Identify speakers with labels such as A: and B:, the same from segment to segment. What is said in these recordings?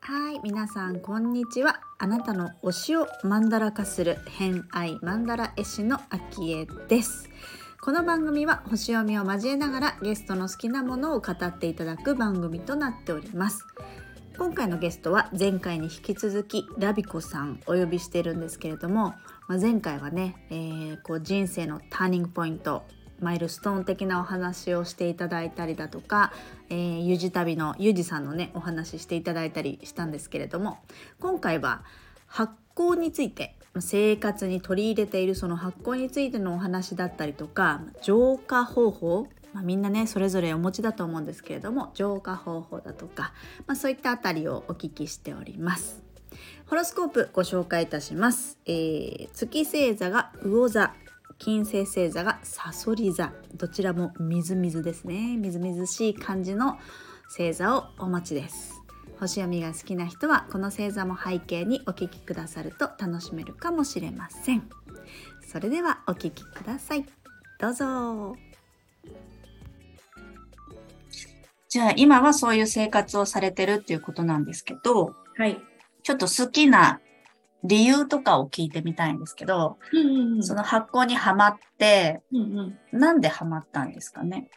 A: はい皆さんこんにちは。あなたの推しをマンダラ化する偏愛マンダラ絵師のあきえです。この番組は星読みを交えながらゲストの好きなものを語っていただく番組となっております。今回のゲストは前回に引き続きラビコさんお呼びしてるんですけれども、まあ、前回はね、えー、こう人生のターニングポイントマイルストーン的なお話をしていただいたりだとか、えー、ゆじ旅のゆじさんのねお話ししていただいたりしたんですけれども今回は発酵について生活に取り入れているその発酵についてのお話だったりとか浄化方法まあ、みんなねそれぞれお持ちだと思うんですけれども浄化方法だとか、まあ、そういったあたりをお聞きしております。ホロスコープご紹介いたします。えー、月星座が魚座金星星座がサソリ座。どちらもみずみずですね。みずみずしい感じの星座をお待ちです。星読みが好きな人はこの星座も背景にお聞きくださると楽しめるかもしれません。それではお聞きください。どうぞ。じゃあ今はそういう生活をされてるっていうことなんですけど、
B: はい。
A: ちょっと好きな理由とかを聞いてみたいんですけど、うんうんうん、その発酵にはまって、うんうん、なんではまったんですかね？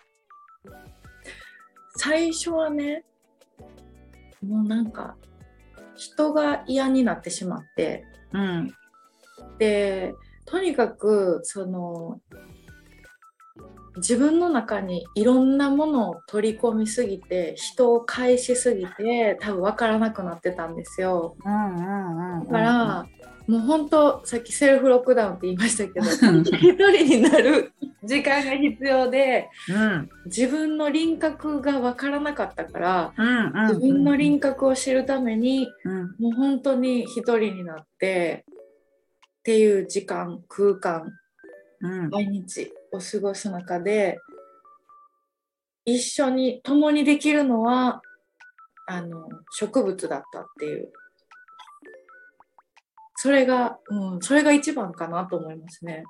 B: 最初はね、もうなんか、人が嫌になってしまって、うん、で、とにかく、その、自分の中にいろんなものを取り込みすぎて人を返しすぎて多分分からなくなってたんですよ。だからもう本当さっきセルフロックダウンって言いましたけど一人になる時間が必要で、うん、自分の輪郭が分からなかったから、うん。自分の輪郭を知るために、うん、もう本当に一人になってっていう時間空間、毎日を過ごす中で一緒に共にできるのはあの植物だったっていうそれが、うん、それが一番かなと思いますね。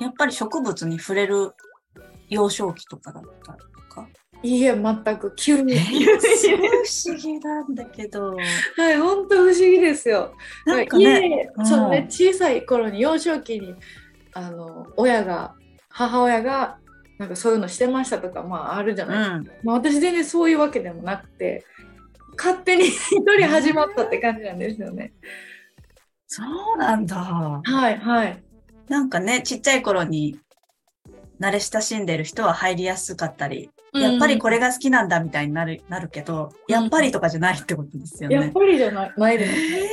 A: やっぱり植物に触れる幼少期とかだったとか？
B: いいえ、全く急に。
A: 不思議なんだけど。
B: はい、本当不思議ですよ。なんかね、うん、そのね、小さい頃に幼少期にあの親が母親がなんかそういうのしてましたとかまああるじゃないですか、うん、まあ、私全然そういうわけでもなくて勝手に 一人始まったって感じなんですよね。
A: そうなんだ。
B: はいはい。
A: なんかねちっちゃい頃に慣れ親しんでる人は入りやすかったり、やっぱりこれが好きなんだみたいになるなるけど、やっぱりとかじゃないってことですよね。
B: やっぱりじゃないないです。えー、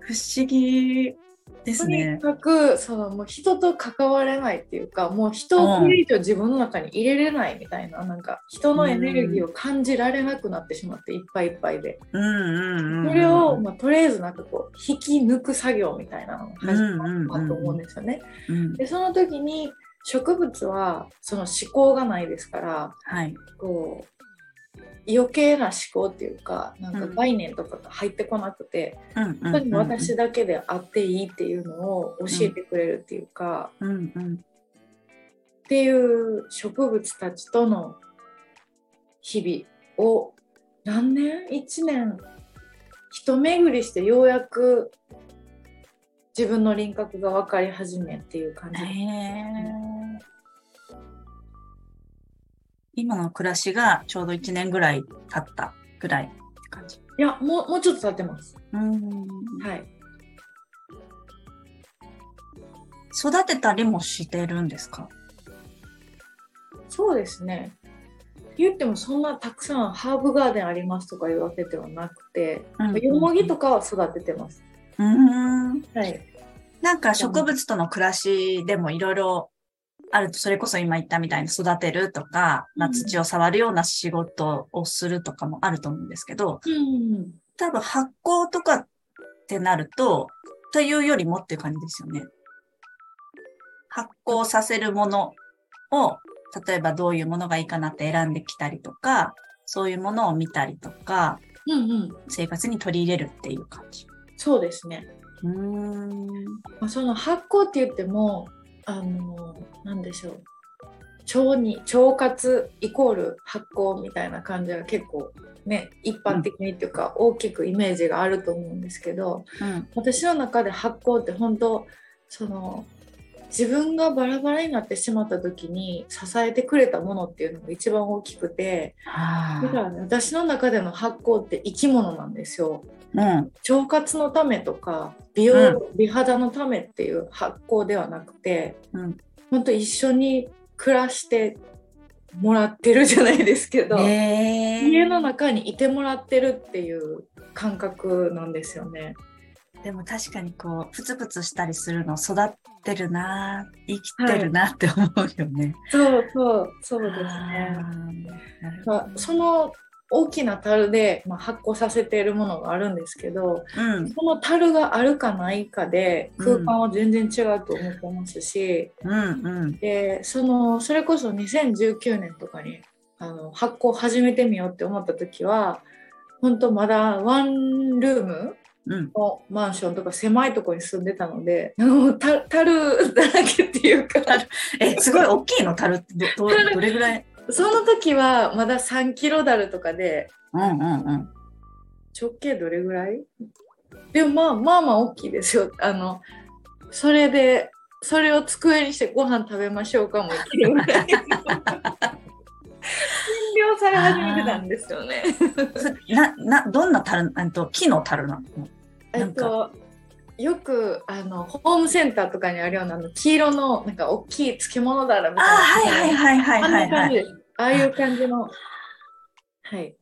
A: 不思議。ですね。
B: とにかくそのもう人と関われないっていうかもう人をこれ以上自分の中に入れれないみたいな、うん、なんか人のエネルギーを感じられなくなってしまっていっぱいいっぱいで、それを、まあ、とりあえずなんかこう引き抜く作業みたいなのが始まったと思うんですよね。でその時に植物はその思考がないですから、はい、こう余計な思考っていうかなんか概念とかが入ってこなくて、うん、に私だけであっていいっていうのを教えてくれるっていうか、うんうん。うん、っていう植物たちとの日々を何年 ?1 年？一巡りしてようやく自分の輪郭が分かり始めっていう感じ。です、ね。
A: 今の暮らしがちょうど1年ぐらい経ったぐらいって感じ。
B: いやもうもうちょっと経ってます。うん。はい。
A: 育てたりもしてるんですか？
B: そうですね。言ってもそんなたくさんハーブガーデンありますとかいうわけではなくて、うん、よもぎとかは育ててます。うん、
A: はい。なんか植物との暮らしでもいろいろあると、それこそ今言ったみたいに育てるとか、まあ、土を触るような仕事をするとかもあると思うんですけど、うん、多分発酵とかってなると、というよりもっていう感じですよね。発酵させるものを、例えばどういうものがいいかなって選んできたりとか、そういうものを見たりとか、うんうん、生活に取り入れるっていう感じ。
B: そうですね。うん、まあ、その発酵って言ってもあのなんでしょう。腸に腸活イコール発酵みたいな感じが結構ね一般的にっていうか、大きくイメージがあると思うんですけど
A: うん。
B: 私の中で発酵って本当その自分がバラバラになってしまった時に支えてくれたものっていうのが一番大きくて
A: は
B: だからね私の中での発酵って生き物なんですよ。
A: うん
B: 腸活のためとか美容、美肌のためっていう発酵ではなくて
A: うん
B: 本当一緒に暮らしてもらってるじゃないですけど、
A: へー
B: 家の中にいてもらってるっていう感覚なんですよね。
A: でも確かにこうプツプツしたりするの育ってるな生きてるなって思うよね。
B: そうそうそうですね。まあ、その大きな樽で、まあ、発酵させているものがあるんですけど
A: どうん。
B: その樽があるかないかで空間は全然違うと思ってますし、
A: うんうん。
B: でそのそれこそ2019年とかにあの発酵始めてみようって思った時は本当まだワンルーム
A: うん。
B: のマンションとか狭いところに住んでたのでもうた樽だらけっていうか。
A: えすごい大きいの？樽ってどどどれぐらい？
B: その時はまだ3キロダルとかで
A: うんうんうん。
B: 直径どれぐらい？でもまあまあまあ大きいですよ。あのそれでそれを机にしてご飯食べましょうかもいけるぐらい。占領され始めてたんですよね。
A: ななどんな樽あと木の樽なの？
B: えっとよくあのホームセンターとかにあるような黄色のなんか大きい漬物だらみ
A: あ
B: たいな。
A: はいはいはいはいはいはい。
B: ああいう感じの。はい。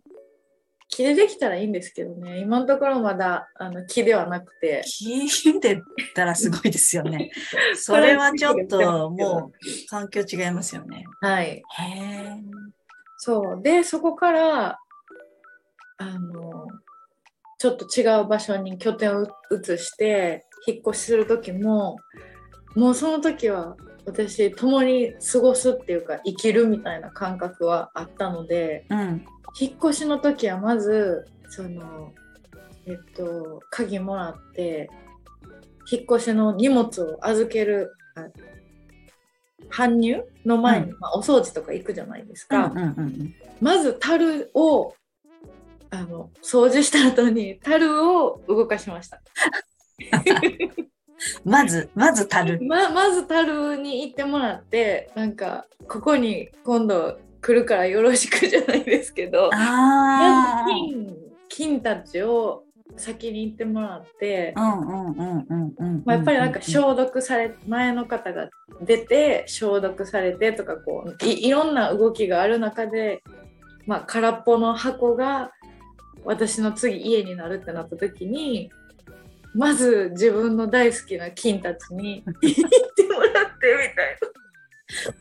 B: 木でできたらいいんですけどね、今のところまだあの木ではなくて、
A: 木でたらすごいですよね。それはちょっともう環境違いますよね。
B: はい。
A: へえ。
B: そう。で、そこから、あの、ちょっと違う場所に拠点を移して、引っ越しする時も、もうその時は私、共に過ごすっていうか、生きるみたいな感覚はあったので、
A: うん。
B: 引っ越しの時はまず、その、えっと、鍵もらって、引っ越しの荷物を預ける、あ搬入の前に、
A: う
B: まあ、お掃除とか行くじゃないですか。まず樽をあの掃除した後に樽を動かしました。
A: まずまず樽。
B: ままず樽に行ってもらってなんかここに今度来るからよろしくじゃないですけど。まず金金たちを先に行ってもらって、
A: うんうんうんうんうん。
B: まあ、やっぱりなんか消毒され前の方が出て消毒されてとかこういいろんな動きがある中で、まあ、空っぽの箱が私の次家になるってなった時にまず自分の大好きな金たちに 行ってもらってみたい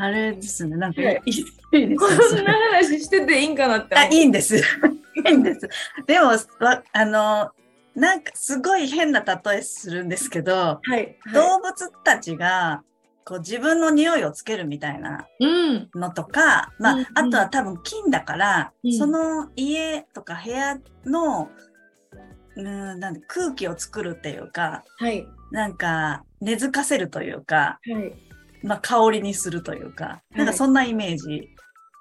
A: あれですね。なんかい
B: はい
A: いいいで
B: なこ
A: すね
B: んな話してていいんかなって
A: あ、
B: 思
A: いいんです。いいんです。でも、わあの、なんかすごい変な例えするんですけど、
B: はい、はい、
A: 動物たちがこう自分の匂いをつけるみたいな
B: うん。
A: のとか、まあ、
B: うんうん。
A: あとは多分金だから、
B: うん。
A: その家とか部屋の、うん、なんで空気を作るっていうか、
B: はい。
A: なんか根付かせるというか、
B: はい。
A: まあ、香りにするというか、なんかそんなイメージ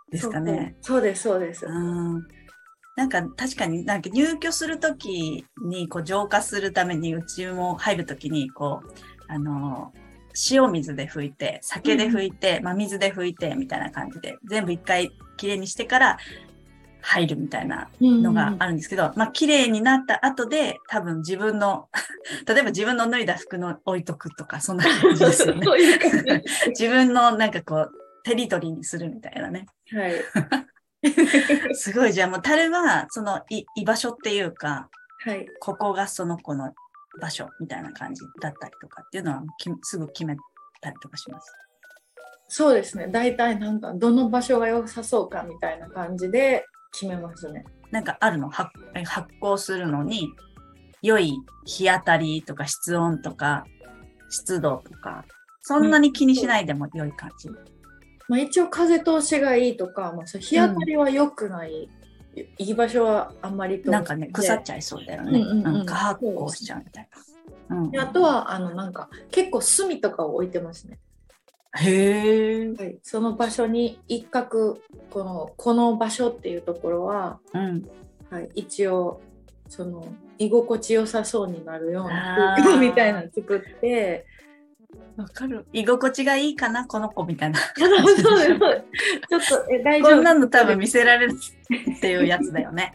A: ですかね。
B: そうそう。ですそうです、
A: うん。なんか確かになんか入居するときにこう浄化するためにうちも入るときにこうあの塩水で拭いて酒で拭いて、まあ、水で拭いてみたいな感じで全部一回きれいにしてから入るみたいなのがあるんですけど、まあ綺麗になった後で多分自分の 例えば自分の脱いだ服の置いとくとかそんな感じですよね。自分のなんかこうテリトリーにするみたいなね。
B: はい。
A: すごい、じゃあもう、タレは、そのい居場所っていうか、
B: はい。
A: ここがその子の場所みたいな感じだったりとかっていうのはきすぐ決めたりとかします？
B: そうですね大体なんかどの場所が良さそうかみたいな感じで決めますね
A: なんかあるの？発酵するのに、良い日当たりとか室温とか湿度とか、そんなに気にしないでも良い感じ。
B: まあ、一応風通しがいいとか、まあ、日当たりは良くない、いい場所はあんまりと
A: なんかね、腐っ
B: ゃ
A: ちゃいそうだよね。
B: うんうんうん
A: うん過発酵しちゃうみたいな。うん
B: であとはあのなんか結構炭とかを置いてますね。
A: へえ。
B: はい、その場所に一角このこの場所っていうところは、
A: うん。
B: はい、一応その居心地よさそうになるような空間みたいなの作って
A: わかる。居心地がいいかな、この子みたいな。
B: ちょっとえ大丈夫？
A: こんなの多分見せられるっていうやつだよね。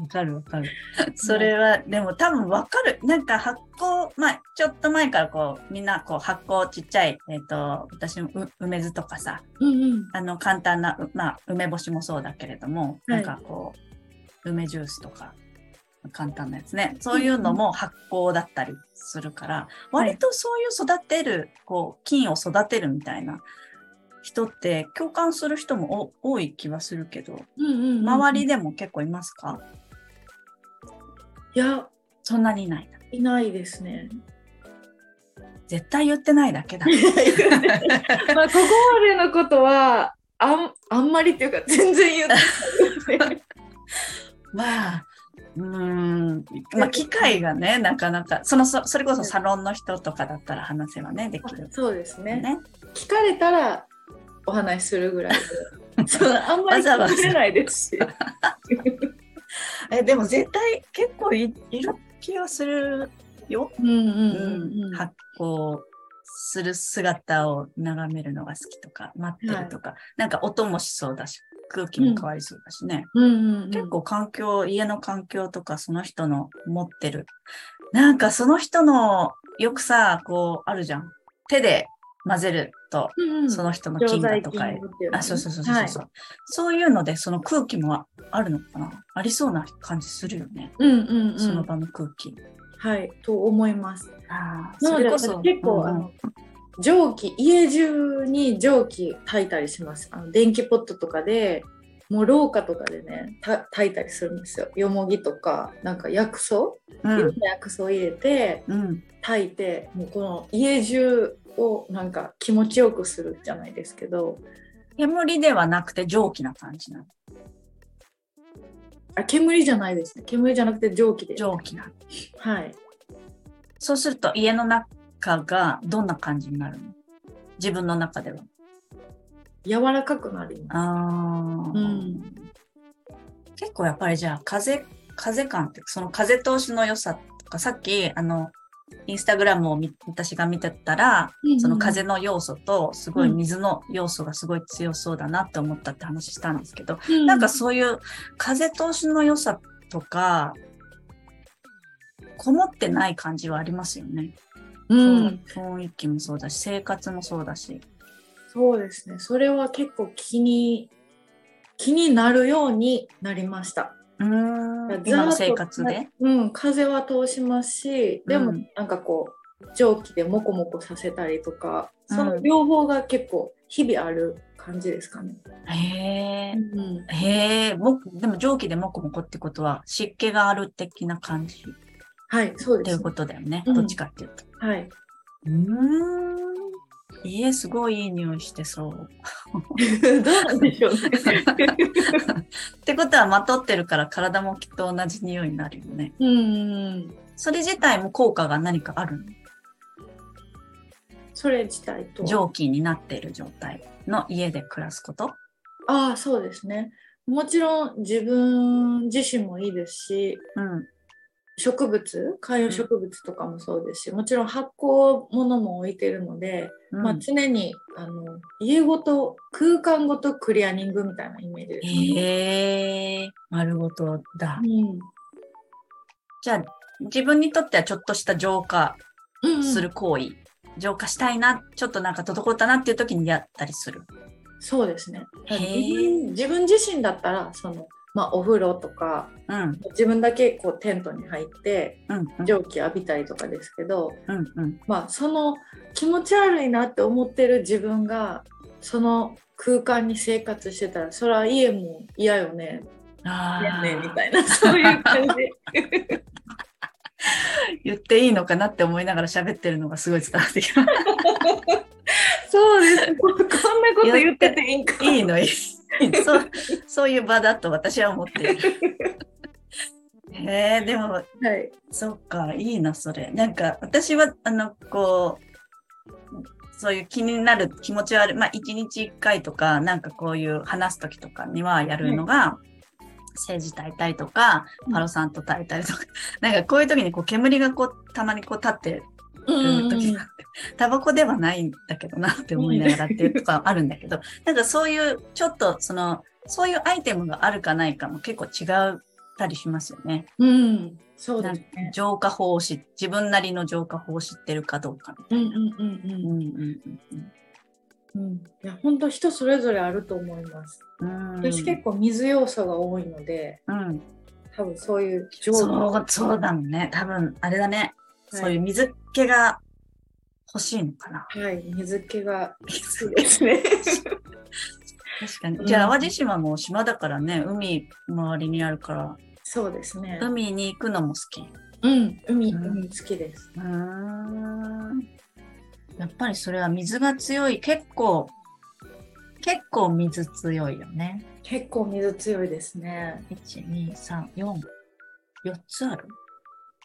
A: わかるわかる。それは、でも多分わかる。なんか発酵、まあ、ちょっと前からこう、みんなこう発酵ちっちゃい、えっ、と、私もう梅酢とかさ、
B: うんうん
A: あの簡単な、うまあ、梅干しもそうだけれども、
B: はい
A: なんかこう、梅ジュースとか、簡単なやつね。そういうのも発酵だったりするから、
B: はい
A: 割とそういう育てる、こう、菌を育てるみたいな人って共感する人もお多い気はするけど、
B: うんうんうん
A: 周りでも結構いますか？
B: いや
A: そんなにいないな。
B: いないですね。
A: 絶対言ってないだけだ。
B: まあここまでのことはあんあんまりっていうか全然言ってない
A: まあ、うーん、まあ、機会がね、なかなか、そのそそれこそサロンの人とかだったら話せばね、できる。
B: そうですね。
A: ね。
B: 聞かれたらお話しするぐらいで そうあんまり聞れないですし。
A: えでも絶対結構いいる気がするよ。
B: うんうん
A: うん発酵する姿を眺めるのが好きとか、待ってるとか、なんか音もしそうだし、空気も変わりそうだしね。結構環境、家の環境とかその人の持ってる。なんかその人のよくさ、こうあるじゃん。手で混ぜると、
B: うんうん
A: その人の菌がとか、あ、そうそうそうそうそう、そういうので、その空気もあるのかな？ありそうな感じするよね。
B: うんうんうん
A: その場の空気。
B: はいと思います。
A: あそれこそ。
B: 結構、
A: うん
B: あの蒸気家中に蒸気炊いたりします。あの電気ポットとかでもう廊下とかでねた炊いたりするんですよ。よもぎとかなんか薬草、
A: う
B: いろ
A: ん
B: んな薬草入れて
A: うん。
B: 炊いてもうこの家中をなんか気持ちよくするじゃないですけど。
A: 煙ではなくて蒸気な感じなの？
B: あ煙じゃないですね。煙じゃなくて蒸気で
A: 蒸気なの。
B: はい。
A: そうすると家の中がどんな感じになるの？自分の中では。
B: 柔らかくなります。
A: あー。
B: うん。
A: 結構やっぱりじゃあ風、風感って、その風通しの良さとか、さっき、あの、インスタグラムを見私が見てたら、その風の要素と、すごい水の要素がすごい強そうだなって思ったって話したんですけど、
B: うん。
A: なんかそういう風通しの良さとか、こもってない感じはありますよね。
B: うん
A: 雰囲気もそうだし、生活もそうだし。
B: そうですね。それは結構気に気になるようになりました。
A: うーん今の生活で？
B: うん、風は通しますし、でも
A: うん
B: なんかこう蒸気でモコモコさせたりとか、
A: うん
B: その両方が結構日々ある感じですかね。
A: へえ。
B: うん、
A: へえ、も、でも蒸気でモコモコってことは湿気がある的な感じ？っ
B: はい、そうです、
A: ていうことだよね。
B: うん
A: どっちかっていうと。
B: はい。
A: うーん。家すごいいい匂いしてそう。
B: どうなんでしょうね。
A: ってことはまとってるから体もきっと同じ匂いになるよね。
B: うん、
A: それ自体も効果が何かあるの？
B: それ自体と。
A: 蒸気になっている状態の家で暮らすこと？
B: ああ、そうですね。もちろん自分自身もいいですし、
A: うん。
B: 植物観葉植物とかもそうですし、もちろん発酵物も置いてるので、
A: うん。
B: まあ、常にあの家ごと空間ごとクリアニングみたいなイメージです、
A: へえ、丸ごとだ。
B: うん。
A: じゃあ、自分にとってはちょっとした浄化
B: うんうん
A: する行為、浄化したいな、ちょっとなんか滞ったなっていう時にやったりする？
B: そうですね。自分自身だったらその、まあ、お風呂とか
A: うん、
B: 自分だけこうテントに入って
A: うん、うん、
B: 蒸気浴びたりとかですけど、
A: うん、うん。
B: まあ、その気持ち悪いなって思ってる自分がその空間に生活してたらそれは家も嫌よね。
A: あ
B: やねみ
A: あ、
B: たいなそういう感じ。
A: 言っていいのかなって思いながら喋ってるのがすごい伝わってきます。
B: そうです。こんなこと言ってていいんか。
A: いいの？いい。そう、そういう場だと私は思っている。へ
C: へえでも、
B: はい、
C: そっかいいなそれ。なんか私はあのこうそういう気になる気持ちはある。まあ一日一回とかなんかこういう話す時とかにはやるのが、政治炊いたりとか、パロさんと炊いたりとか、なんかこういう時にこう煙がこうたまにこう立ってタバコではないんだけどなって思いながらっていうとかあるんだけど、なんかそういうちょっとその、そういうアイテムがあるかないかも結構違ったりしますよね。
B: うん。そうですね。
C: 浄化法を知自分なりの浄化法を知ってるかどうかみたいな。うんうんうんうん。うんうん
B: うんうん、いや本当人それぞれあると思います。私結構水要素が多いので、うん、多分そういう
C: そうそうだもんね多分あれだね、はい、そういう水気が欲しいのかな。
B: はい、水気が好きですね。
C: 確かに。じゃあ、淡路島も島だからね、海周りにあるから。
B: そうですね。
C: 海に行くのも好き。
B: うん、海、うん、海好きです。う
C: ん。やっぱりそれは水が強い。結構、結構水強いよね。
B: 結構水強いですね。
C: 1、2、3、4。4つある？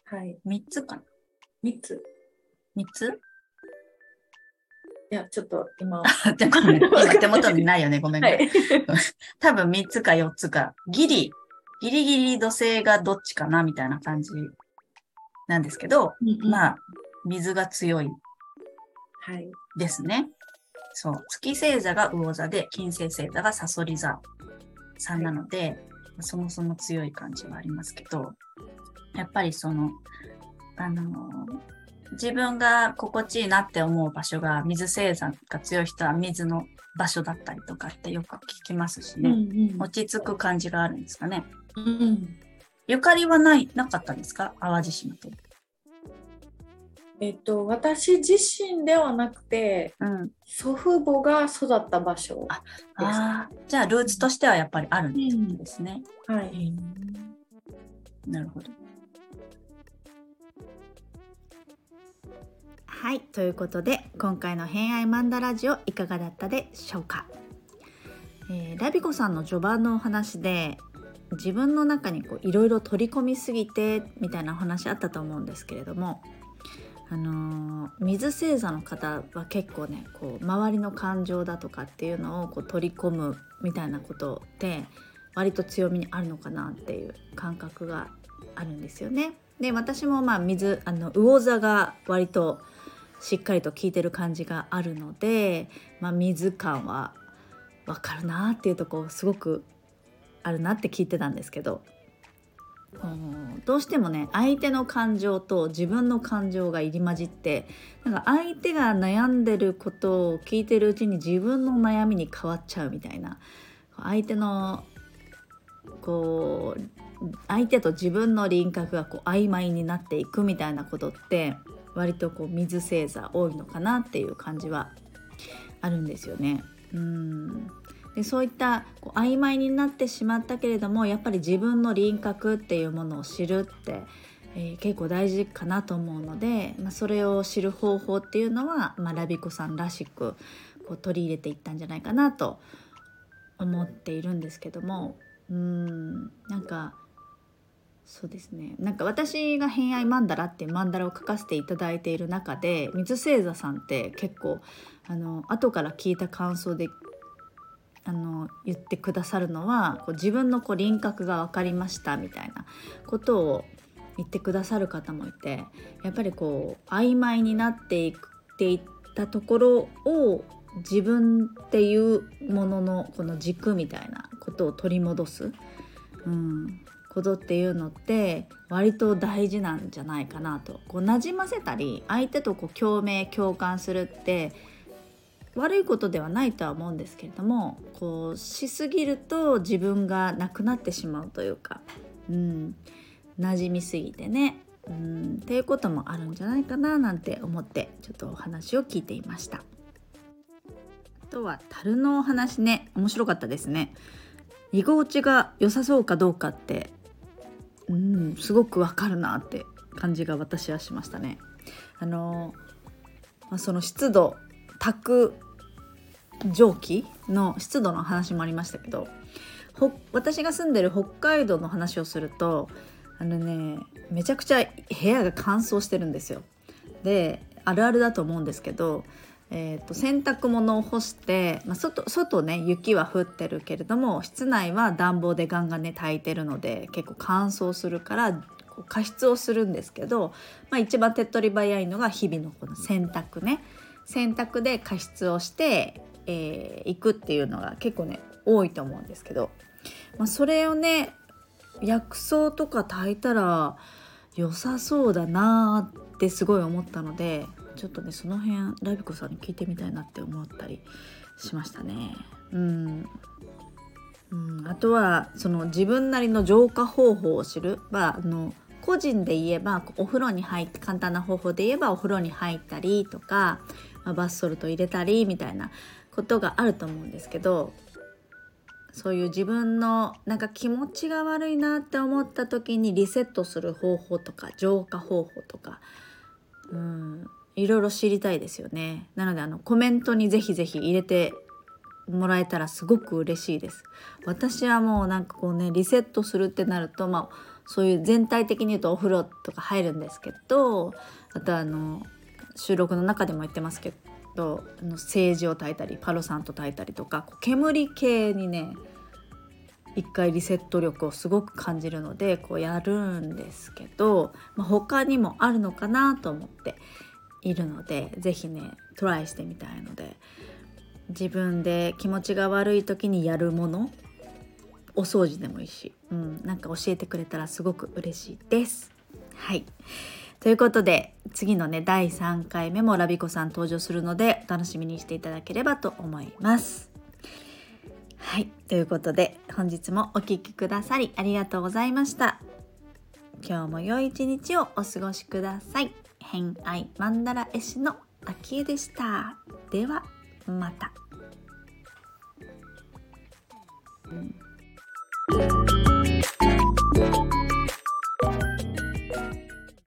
B: はい。
C: 3つかな
B: ?3 つ。
C: 3つ？
B: いや、ちょっと今。
C: 今手元にないよね。ごめんね。はい、多分3つか4つか。ギリ、ギリギリ土星がどっちかなみたいな感じなんですけど、うんうん、まあ、水が強いですね。はい、そう。月星座が魚座で、金星星座がサソリ座さんなので、はい、そもそも強い感じはありますけど、やっぱりその、あのー、自分が心地いいなって思う場所が水星座が強い人は水の場所だったりとかってよく聞きますしね、うんうん、落ち着く感じがあるんですかね。うん、ゆかりはない、なかったんですか？淡路島と。
B: えっと、私自身ではなくて、うん、祖父母が育った場所
C: ああじゃあルーツとしてはやっぱりあるんですね。
B: うん、はい、
C: なるほど。はいということで今回の「偏愛マンダラジオ」いかがだったでしょうか、えー、ラビコさんの序盤のお話で自分の中にいろいろ取り込みすぎてみたいなお話あったと思うんですけれどもあの水星座の方は結構ねこう周りの感情だとかっていうのをこう取り込むみたいなことって割と強みにあるのかなっていう感覚があるんですよね。で私もまあ水あの魚座が割としっかりと効いてる感じがあるので、まあ、水感は分かるなっていうとこすごくあるなって聞いてたんですけど。どうしてもね相手の感情と自分の感情が入り混じってなんか相手が悩んでることを聞いてるうちに自分の悩みに変わっちゃうみたいな。相手のこう相手と自分の輪郭がこう曖昧になっていくみたいなことって割とこう水星座多いのかなっていう感じはあるんですよね。うんでそういったこう曖昧になってしまったけれどもやっぱり自分の輪郭っていうものを知るって、えー、結構大事かなと思うので、まあ、それを知る方法っていうのは、まあ、ラビコさんらしくこう取り入れていったんじゃないかなと思っているんですけどもうんなんかそうですね。なんか私が「偏愛マンダラ」っていうマンダラを書かせていただいている中で水星座さんって結構あの後から聞いた感想であの言ってくださるのはこう自分のこう輪郭が分かりましたみたいなことを言ってくださる方もいてやっぱりこう曖昧になっていっていったところを自分っていうもののこの軸みたいなことを取り戻す、うん、ことっていうのって割と大事なんじゃないかなとこう馴染ませたり相手とこう共鳴共感するって悪いことではないとは思うんですけれどもこうしすぎると自分がなくなってしまうというか、うん、馴染みすぎてね、うん、っていうこともあるんじゃないかななんて思ってちょっとお話を聞いていました。あとは樽のお話ね面白かったですね。居心地が良さそうかどうかって、うん、すごくわかるなって感じが私はしましたね。あのまあ、その湿度炊く蒸気の湿度の話もありましたけど私が住んでる北海道の話をするとあのねめちゃくちゃ部屋が乾燥してるんですよ。であるあるだと思うんですけど、えーと、洗濯物を干して、まあ、外外ね雪は降ってるけれども室内は暖房でガンガンね炊いてるので結構乾燥するから加湿をするんですけど、まあ、一番手っ取り早いのが日々のこの洗濯ね。洗濯で加湿をしてい、えー、くっていうのが結構ね多いと思うんですけど、まあ、それをね薬草とか炊いたら良さそうだなってすごい思ったのでちょっとねその辺ラビコさんに聞いてみたいなって思ったりしましたね。うん。うん、あとはその自分なりの浄化方法を知る。はあの個人で言えばお風呂に入って簡単な方法で言えばお風呂に入ったりとか、まあ、バスソルト入れたりみたいなことがあると思うんですけどそういう自分のなんか気持ちが悪いなって思った時にリセットする方法とか浄化方法とか。うん。いろいろ知りたいですよね。なのであのコメントにぜひぜひ入れてもらえたらすごく嬉しいです。私はもうなんかこうねリセットするってなるとまあそういう全体的に言うとお風呂とか入るんですけどあとあの収録の中でも言ってますけどあの政治を炊いたりパロサント炊いたりとか煙系にね一回リセット力をすごく感じるのでこうやるんですけど、まあ、他にもあるのかなと思っているので是非ねトライしてみたいので自分で気持ちが悪い時にやるものお掃除でもいいし、うん、なんか教えてくれたらすごく嬉しいです。はいということで次のね第3回目もラビコさん登場するのでお楽しみにしていただければと思います。はいということで本日もお聴きくださりありがとうございました。今日も良い一日をお過ごしください。偏愛マンダラ絵師のあきえでした。ではまた、うん